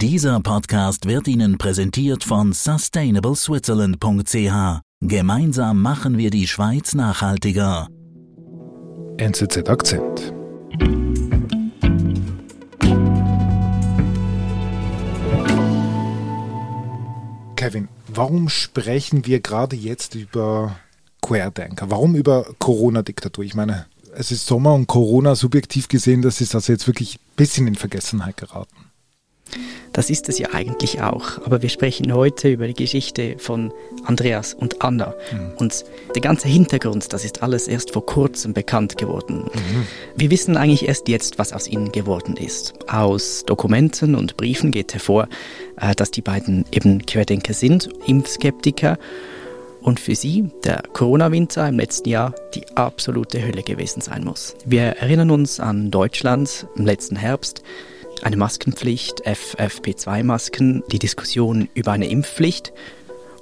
Dieser Podcast wird Ihnen präsentiert von sustainableswitzerland.ch. Gemeinsam machen wir die Schweiz nachhaltiger. NZZ Akzent. Kevin, warum sprechen wir gerade jetzt über Querdenker? Warum über Corona-Diktatur? Ich meine, es ist Sommer und Corona subjektiv gesehen, das ist also jetzt wirklich ein bisschen in Vergessenheit geraten. Das ist es ja eigentlich auch. Aber wir sprechen heute über die Geschichte von Andreas und Anna. Mhm. Und der ganze Hintergrund, das ist alles erst vor kurzem bekannt geworden. Mhm. Wir wissen eigentlich erst jetzt, was aus ihnen geworden ist. Aus Dokumenten und Briefen geht hervor, äh, dass die beiden eben Querdenker sind, Impfskeptiker. Und für sie der Corona-Winter im letzten Jahr die absolute Hölle gewesen sein muss. Wir erinnern uns an Deutschland im letzten Herbst eine Maskenpflicht, FFP2-Masken, die Diskussion über eine Impfpflicht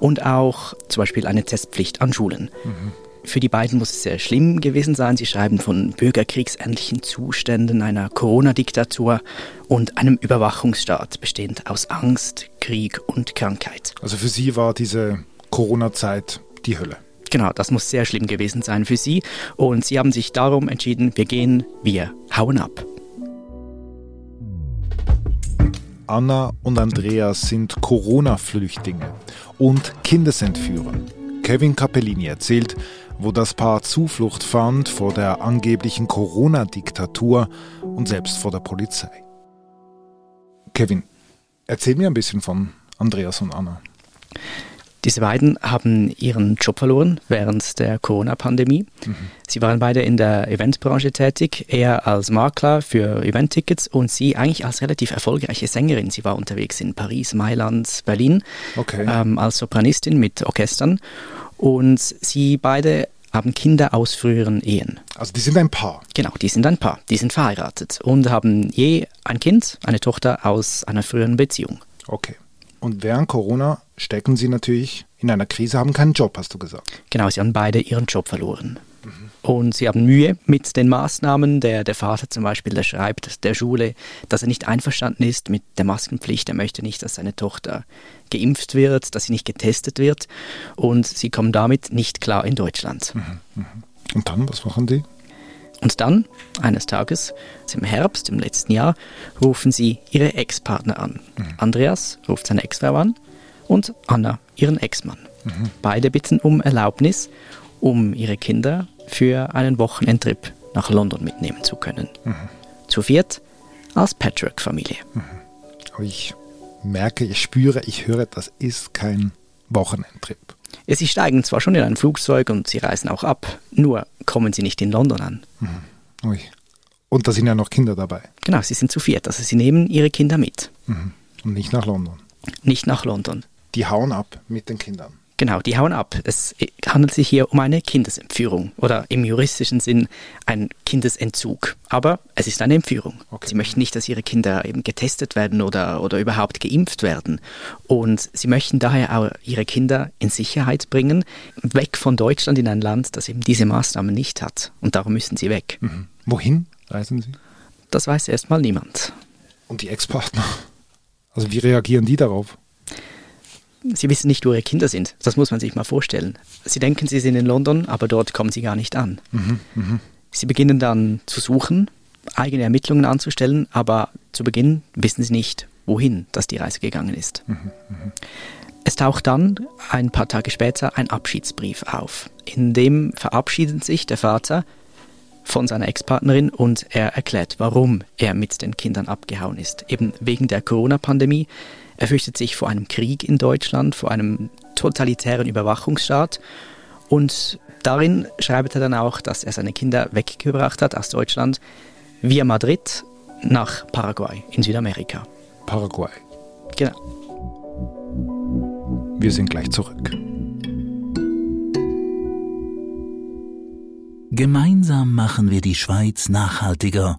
und auch zum Beispiel eine Testpflicht an Schulen. Mhm. Für die beiden muss es sehr schlimm gewesen sein. Sie schreiben von bürgerkriegsähnlichen Zuständen, einer Corona-Diktatur und einem Überwachungsstaat, bestehend aus Angst, Krieg und Krankheit. Also für Sie war diese Corona-Zeit die Hölle. Genau, das muss sehr schlimm gewesen sein für Sie. Und Sie haben sich darum entschieden, wir gehen, wir hauen ab. Anna und Andreas sind Corona-Flüchtlinge und Kindesentführer. Kevin Capellini erzählt, wo das Paar Zuflucht fand vor der angeblichen Corona-Diktatur und selbst vor der Polizei. Kevin, erzähl mir ein bisschen von Andreas und Anna. Diese beiden haben ihren Job verloren während der Corona-Pandemie. Mhm. Sie waren beide in der Eventbranche tätig, er als Makler für Eventtickets und sie eigentlich als relativ erfolgreiche Sängerin. Sie war unterwegs in Paris, Mailand, Berlin okay. ähm, als Sopranistin mit Orchestern und sie beide haben Kinder aus früheren Ehen. Also die sind ein Paar. Genau, die sind ein Paar. Die sind verheiratet und haben je ein Kind, eine Tochter aus einer früheren Beziehung. Okay. Und während Corona stecken sie natürlich in einer Krise, haben keinen Job, hast du gesagt. Genau, sie haben beide ihren Job verloren. Mhm. Und sie haben Mühe mit den Maßnahmen. Der, der Vater zum Beispiel, der schreibt der Schule, dass er nicht einverstanden ist mit der Maskenpflicht. Er möchte nicht, dass seine Tochter geimpft wird, dass sie nicht getestet wird. Und sie kommen damit nicht klar in Deutschland. Mhm. mhm. Und dann, was machen die? Und dann, eines Tages, im Herbst im letzten Jahr, rufen sie ihre Ex-Partner an. Mhm. Andreas ruft seine Ex-Frau an und Anna ihren Ex-Mann. Mhm. Beide bitten um Erlaubnis, um ihre Kinder für einen Wochenendtrip nach London mitnehmen zu können. Mhm. Zu viert als Patchwork-Familie. Mhm. Ich merke, ich spüre, ich höre, das ist kein Wochenendtrip. Sie steigen zwar schon in ein Flugzeug und sie reisen auch ab, nur kommen sie nicht in London an. Mhm. Ui. Und da sind ja noch Kinder dabei. Genau, sie sind zu viert, also sie nehmen ihre Kinder mit. Mhm. Und nicht nach London. Nicht nach London. Die hauen ab mit den Kindern. Genau, die hauen ab. Es handelt sich hier um eine Kindesentführung oder im juristischen Sinn ein Kindesentzug. Aber es ist eine Entführung. Okay. Sie möchten nicht, dass ihre Kinder eben getestet werden oder, oder überhaupt geimpft werden. Und sie möchten daher auch ihre Kinder in Sicherheit bringen, weg von Deutschland in ein Land, das eben diese Maßnahmen nicht hat. Und darum müssen sie weg. Mhm. Wohin reisen sie? Das weiß erstmal niemand. Und die Ex-Partner? Also wie reagieren die darauf? Sie wissen nicht, wo ihre Kinder sind. Das muss man sich mal vorstellen. Sie denken, sie sind in London, aber dort kommen sie gar nicht an. Mhm, mh. Sie beginnen dann zu suchen, eigene Ermittlungen anzustellen, aber zu Beginn wissen sie nicht, wohin dass die Reise gegangen ist. Mhm, mh. Es taucht dann ein paar Tage später ein Abschiedsbrief auf. In dem verabschiedet sich der Vater von seiner Ex-Partnerin und er erklärt, warum er mit den Kindern abgehauen ist. Eben wegen der Corona-Pandemie er fürchtet sich vor einem Krieg in Deutschland, vor einem totalitären Überwachungsstaat. Und darin schreibt er dann auch, dass er seine Kinder weggebracht hat aus Deutschland via Madrid nach Paraguay in Südamerika. Paraguay. Genau. Wir sind gleich zurück. Gemeinsam machen wir die Schweiz nachhaltiger.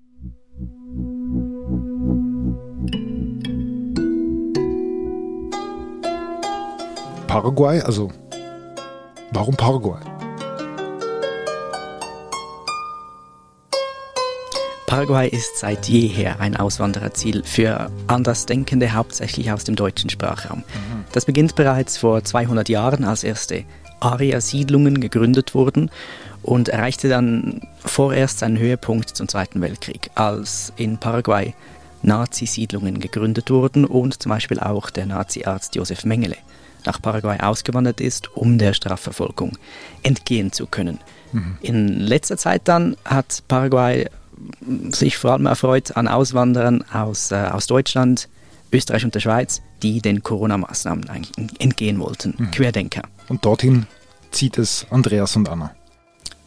Paraguay, also warum Paraguay? Paraguay ist seit jeher ein Auswandererziel für Andersdenkende, hauptsächlich aus dem deutschen Sprachraum. Mhm. Das beginnt bereits vor 200 Jahren, als erste Aria-Siedlungen gegründet wurden und erreichte dann vorerst seinen Höhepunkt zum Zweiten Weltkrieg, als in Paraguay Nazi-Siedlungen gegründet wurden und zum Beispiel auch der Nazi-Arzt Josef Mengele nach Paraguay ausgewandert ist, um der Strafverfolgung entgehen zu können. Mhm. In letzter Zeit dann hat Paraguay sich vor allem erfreut an Auswanderern aus, äh, aus Deutschland, Österreich und der Schweiz, die den Corona-Maßnahmen entgehen wollten. Mhm. Querdenker. Und dorthin zieht es Andreas und Anna.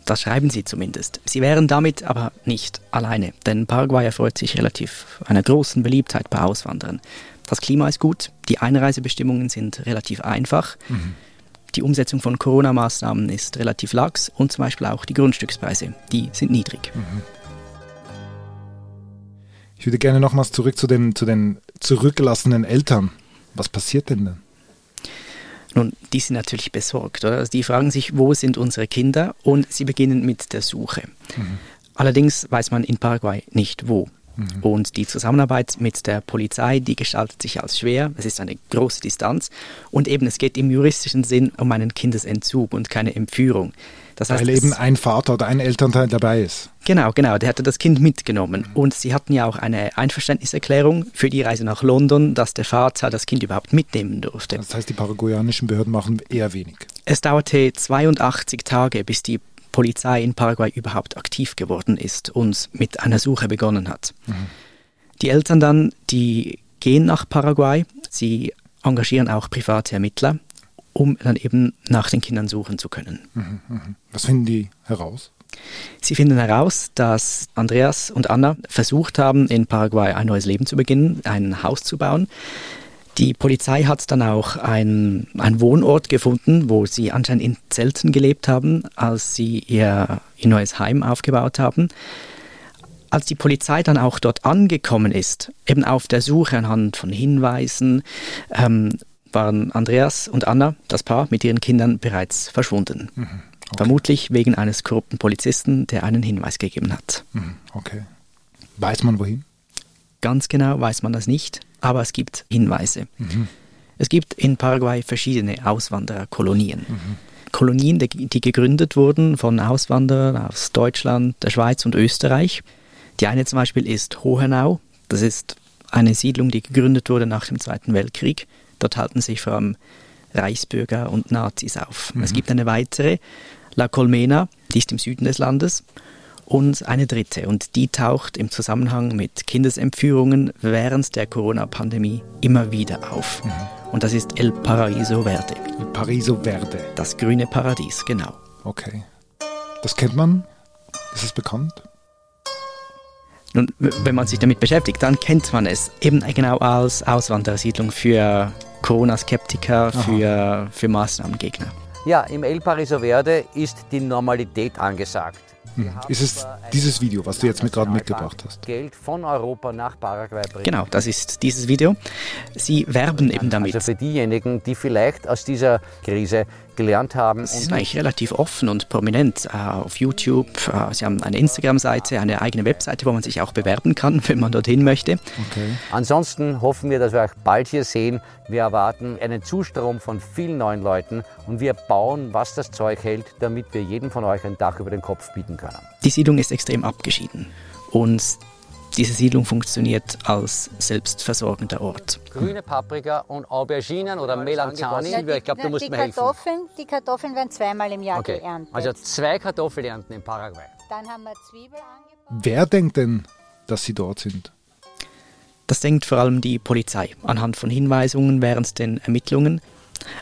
Das schreiben sie zumindest. Sie wären damit aber nicht alleine, denn Paraguay erfreut sich relativ einer großen Beliebtheit bei Auswanderern. Das Klima ist gut, die Einreisebestimmungen sind relativ einfach, mhm. die Umsetzung von Corona-Maßnahmen ist relativ lax und zum Beispiel auch die Grundstückspreise, die sind niedrig. Mhm. Ich würde gerne nochmals zurück zu den, zu den zurückgelassenen Eltern. Was passiert denn dann? Nun, die sind natürlich besorgt. Oder? Also die fragen sich, wo sind unsere Kinder? Und sie beginnen mit der Suche. Mhm. Allerdings weiß man in Paraguay nicht wo. Mhm. Und die Zusammenarbeit mit der Polizei, die gestaltet sich als schwer. Es ist eine große Distanz. Und eben, es geht im juristischen Sinn um einen Kindesentzug und keine Entführung. Das heißt, Weil eben ein Vater oder ein Elternteil dabei ist. Genau, genau. Der hatte das Kind mitgenommen. Und sie hatten ja auch eine Einverständniserklärung für die Reise nach London, dass der Vater das Kind überhaupt mitnehmen durfte. Das heißt, die paraguayanischen Behörden machen eher wenig. Es dauerte 82 Tage, bis die Polizei in Paraguay überhaupt aktiv geworden ist und mit einer Suche begonnen hat. Mhm. Die Eltern dann, die gehen nach Paraguay. Sie engagieren auch private Ermittler um dann eben nach den Kindern suchen zu können. Mhm, mhm. Was finden die heraus? Sie finden heraus, dass Andreas und Anna versucht haben, in Paraguay ein neues Leben zu beginnen, ein Haus zu bauen. Die Polizei hat dann auch einen, einen Wohnort gefunden, wo sie anscheinend in Zelten gelebt haben, als sie ihr, ihr neues Heim aufgebaut haben. Als die Polizei dann auch dort angekommen ist, eben auf der Suche anhand von Hinweisen, ähm, waren Andreas und Anna, das Paar, mit ihren Kindern bereits verschwunden. Mhm. Okay. Vermutlich wegen eines korrupten Polizisten, der einen Hinweis gegeben hat. Mhm. Okay. Weiß man wohin? Ganz genau weiß man das nicht, aber es gibt Hinweise. Mhm. Es gibt in Paraguay verschiedene Auswandererkolonien. Mhm. Kolonien, die, gegründet wurden von Auswanderern aus Deutschland, der Schweiz und Österreich. Die eine zum Beispiel ist Hohenau. Das ist eine Siedlung, die gegründet wurde nach dem Zweiten Weltkrieg. Dort halten sich vor allem Reichsbürger und Nazis auf. Mhm. Es gibt eine weitere, La Colmena, die ist im Süden des Landes, und eine dritte. Und die taucht im Zusammenhang mit Kindesentführungen während der Corona-Pandemie immer wieder auf. Mhm. Und das ist El Paraíso Verde. El Paraíso Verde. Das grüne Paradies, genau. Okay. Das kennt man? Ist es bekannt? Nun, wenn man sich damit beschäftigt, dann kennt man es eben genau als Auswanderersiedlung für Corona-Skeptiker, für, für Maßnahmengegner. Ja, im El Pariso Verde ist die Normalität angesagt. Hm. Ist es dieses Video, was du jetzt mit gerade mitgebracht hast? Geld von Europa nach Paraguay bringen. Genau, das ist dieses Video. Sie werben eben damit. Also für diejenigen, die vielleicht aus dieser Krise gelernt haben. Sie sind eigentlich relativ offen und prominent äh, auf YouTube. Äh, sie haben eine Instagram-Seite, eine eigene Webseite, wo man sich auch bewerben kann, wenn man dorthin möchte. Okay. Ansonsten hoffen wir, dass wir euch bald hier sehen. Wir erwarten einen Zustrom von vielen neuen Leuten und wir bauen, was das Zeug hält, damit wir jedem von euch ein Dach über den Kopf bieten können. Die Siedlung ist extrem abgeschieden und diese Siedlung funktioniert als selbstversorgender Ort. Grüne Paprika und Auberginen oder Melanzani. Ja, ich glaube, da musst du mir helfen. Die Kartoffeln werden zweimal im Jahr okay. geerntet. Also zwei Kartoffelernten in Paraguay. Dann haben wir Zwiebel angebaut. Wer denkt denn, dass sie dort sind? Das denkt vor allem die Polizei anhand von Hinweisungen während den Ermittlungen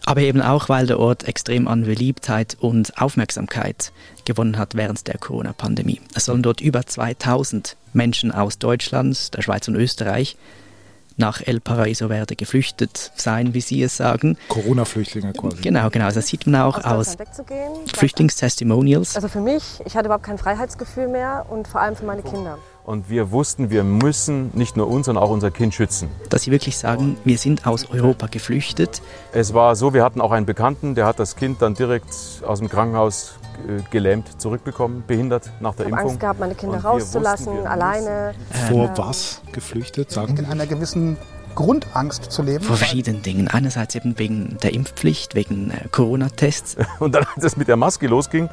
aber eben auch, weil der Ort extrem an Beliebtheit und Aufmerksamkeit gewonnen hat während der Corona-Pandemie. Es sollen dort über 2000 Menschen aus Deutschland, der Schweiz und Österreich nach El Paraíso Verde geflüchtet sein, wie Sie es sagen. Corona-Flüchtlinge quasi. Genau, genau. Das sieht man auch aus, aus Flüchtlingstestimonials. Also für mich, ich hatte überhaupt kein Freiheitsgefühl mehr und vor allem für meine Kinder. Und wir wussten, wir müssen nicht nur uns, sondern auch unser Kind schützen. Dass sie wirklich sagen, wir sind aus Europa geflüchtet. Es war so, wir hatten auch einen Bekannten, der hat das Kind dann direkt aus dem Krankenhaus gelähmt zurückbekommen, behindert nach der ich Impfung. Angst gehabt, meine Kinder rauszulassen, wussten, alleine. Vor was geflüchtet, sagen Sie? In einer gewissen Grundangst zu leben. Vor verschiedenen Dingen. Einerseits eben wegen der Impfpflicht, wegen äh, Corona-Tests. Und dann, als es mit der Maske losging,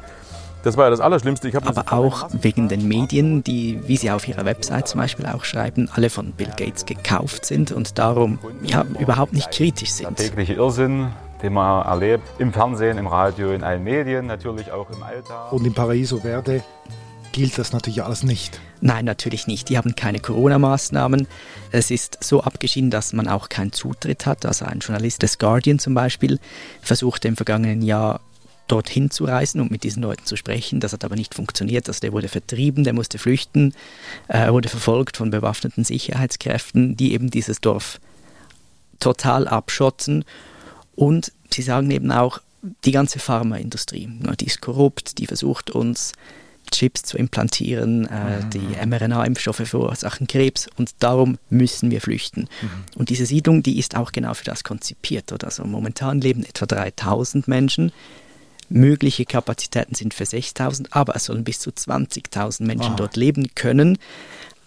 das war ja das Allerschlimmste. Ich Aber auch wegen den Medien, die, wie sie auf ihrer Website zum Beispiel auch schreiben, alle von Bill Gates gekauft sind und darum ja, überhaupt nicht kritisch sind. Der tägliche Irrsinn, den man erlebt, im Fernsehen, im Radio, in allen Medien, natürlich auch im Alltag. Und in Paraíso Verde gilt das natürlich alles nicht. Nein, natürlich nicht. Die haben keine Corona-Maßnahmen. Es ist so abgeschieden, dass man auch keinen Zutritt hat. Also ein Journalist des Guardian zum Beispiel versuchte im vergangenen Jahr dorthin zu reisen und mit diesen Leuten zu sprechen. Das hat aber nicht funktioniert. Also der wurde vertrieben, der musste flüchten, äh, er wurde verfolgt von bewaffneten Sicherheitskräften, die eben dieses Dorf total abschotten. Und sie sagen eben auch, die ganze Pharmaindustrie, die ist korrupt, die versucht uns Chips zu implantieren, äh, mhm. die mRNA-Impfstoffe verursachen Krebs und darum müssen wir flüchten. Mhm. Und diese Siedlung, die ist auch genau für das konzipiert. Oder? Also momentan leben etwa 3000 Menschen Mögliche Kapazitäten sind für 6.000, aber es sollen bis zu 20.000 Menschen oh. dort leben können,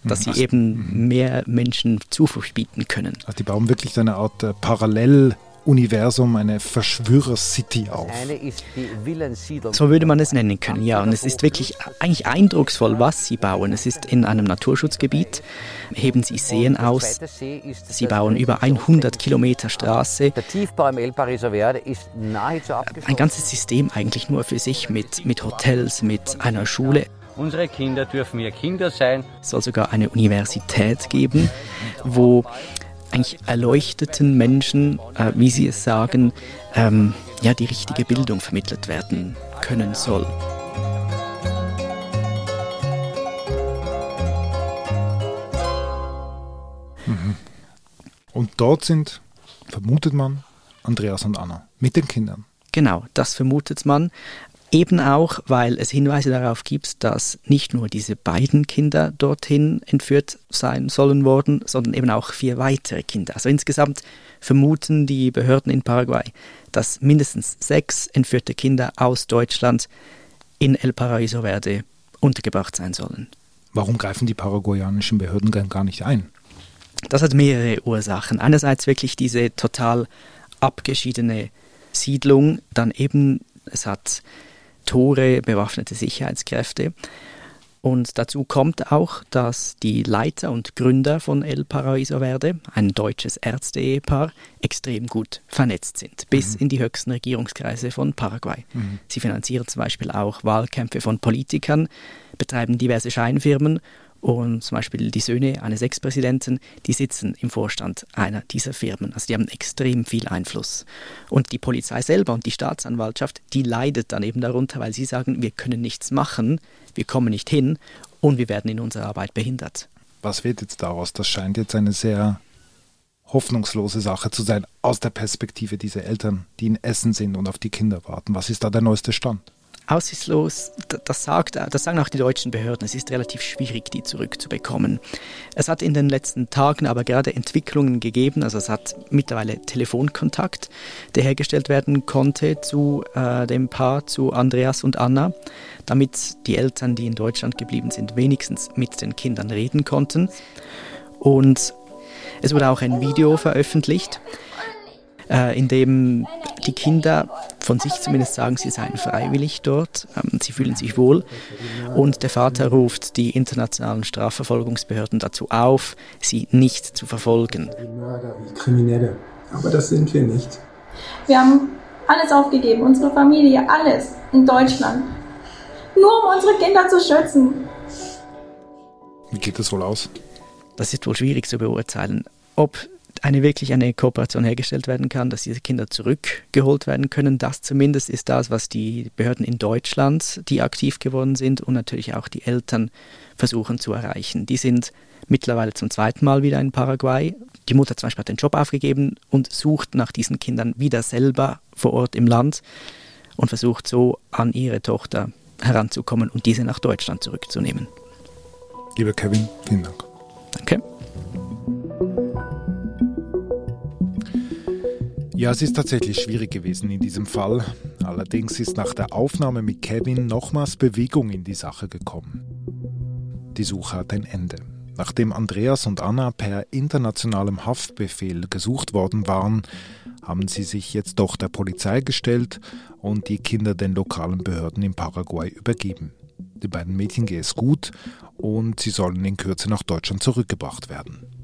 dass sie eben hm. mehr Menschen Zuflucht bieten können. Also die bauen wirklich eine Art äh, Parallel- Universum, eine Verschwörer-City auf. So würde man es nennen können, ja. Und es ist wirklich eigentlich eindrucksvoll, was sie bauen. Es ist in einem Naturschutzgebiet, heben sie Seen aus. Sie bauen über 100 Kilometer Straße. Der Tiefbau im El Pariso Verde ist nahezu abgeschlossen. Ein ganzes System eigentlich nur für sich mit, mit Hotels, mit einer Schule. Unsere Kinder dürfen ja Kinder sein. Es soll sogar eine Universität geben, wo eigentlich erleuchteten Menschen, äh, wie sie es sagen, ähm, ja, die richtige Bildung vermittelt werden können soll. Mhm. Und dort sind, vermutet man, Andreas und Anna mit den Kindern. Genau, das vermutet man. Eben auch, weil es Hinweise darauf gibt, dass nicht nur diese beiden Kinder dorthin entführt sein sollen worden, sondern eben auch vier weitere Kinder. Also insgesamt vermuten die Behörden in Paraguay, dass mindestens sechs entführte Kinder aus Deutschland in El Paraíso Verde untergebracht sein sollen. Warum greifen die paraguayanischen Behörden gar nicht ein? Das hat mehrere Ursachen. Einerseits wirklich diese total abgeschiedene Siedlung, dann eben es hat Tore, bewaffnete Sicherheitskräfte. Und dazu kommt auch, dass die Leiter und Gründer von El Paraíso Verde, ein deutsches Ärzte-Ehepaar, extrem gut vernetzt sind, bis mhm. in die höchsten Regierungskreise von Paraguay. Mhm. Sie finanzieren zum Beispiel auch Wahlkämpfe von Politikern, betreiben diverse Scheinfirmen und zum Beispiel die Söhne eines Ex-Präsidenten, die sitzen im Vorstand einer dieser Firmen. Also die haben extrem viel Einfluss. Und die Polizei selber und die Staatsanwaltschaft, die leidet dann eben darunter, weil sie sagen, wir können nichts machen, wir kommen nicht hin und wir werden in unserer Arbeit behindert. Was wird jetzt daraus? Das scheint jetzt eine sehr hoffnungslose Sache zu sein, aus der Perspektive dieser Eltern, die in Essen sind und auf die Kinder warten. Was ist da der neueste Stand? Aussichtslos, das, sagt, das sagen auch die deutschen Behörden, es ist relativ schwierig, die zurückzubekommen. Es hat in den letzten Tagen aber gerade Entwicklungen gegeben, also es hat mittlerweile Telefonkontakt, der hergestellt werden konnte zu äh, dem Paar, zu Andreas und Anna, damit die Eltern, die in Deutschland geblieben sind, wenigstens mit den Kindern reden konnten. Und es wurde auch ein Video veröffentlicht, äh, in dem die Kinder von sich zumindest sagen, sie seien freiwillig dort, ähm, sie fühlen sich wohl. Und der Vater ruft die internationalen Strafverfolgungsbehörden dazu auf, sie nicht zu verfolgen. Wie Mörder, wie Kriminelle. Aber das sind wir nicht. Wir haben alles aufgegeben, unsere Familie, alles in Deutschland. Nur um unsere Kinder zu schützen. Wie geht das wohl aus? Das ist wohl schwierig zu beurteilen. Ob eine wirklich eine Kooperation hergestellt werden kann, dass diese Kinder zurückgeholt werden können. Das zumindest ist das, was die Behörden in Deutschland, die aktiv geworden sind und natürlich auch die Eltern versuchen zu erreichen. Die sind mittlerweile zum zweiten Mal wieder in Paraguay. Die Mutter zum Beispiel hat den Job aufgegeben und sucht nach diesen Kindern wieder selber vor Ort im Land und versucht so an ihre Tochter heranzukommen und diese nach Deutschland zurückzunehmen. Lieber Kevin, vielen Dank. Danke. Ja, es ist tatsächlich schwierig gewesen in diesem Fall. Allerdings ist nach der Aufnahme mit Kevin nochmals Bewegung in die Sache gekommen. Die Suche hat ein Ende. Nachdem Andreas und Anna per internationalem Haftbefehl gesucht worden waren, haben sie sich jetzt doch der Polizei gestellt und die Kinder den lokalen Behörden in Paraguay übergeben. Den beiden Mädchen geht es gut und sie sollen in Kürze nach Deutschland zurückgebracht werden.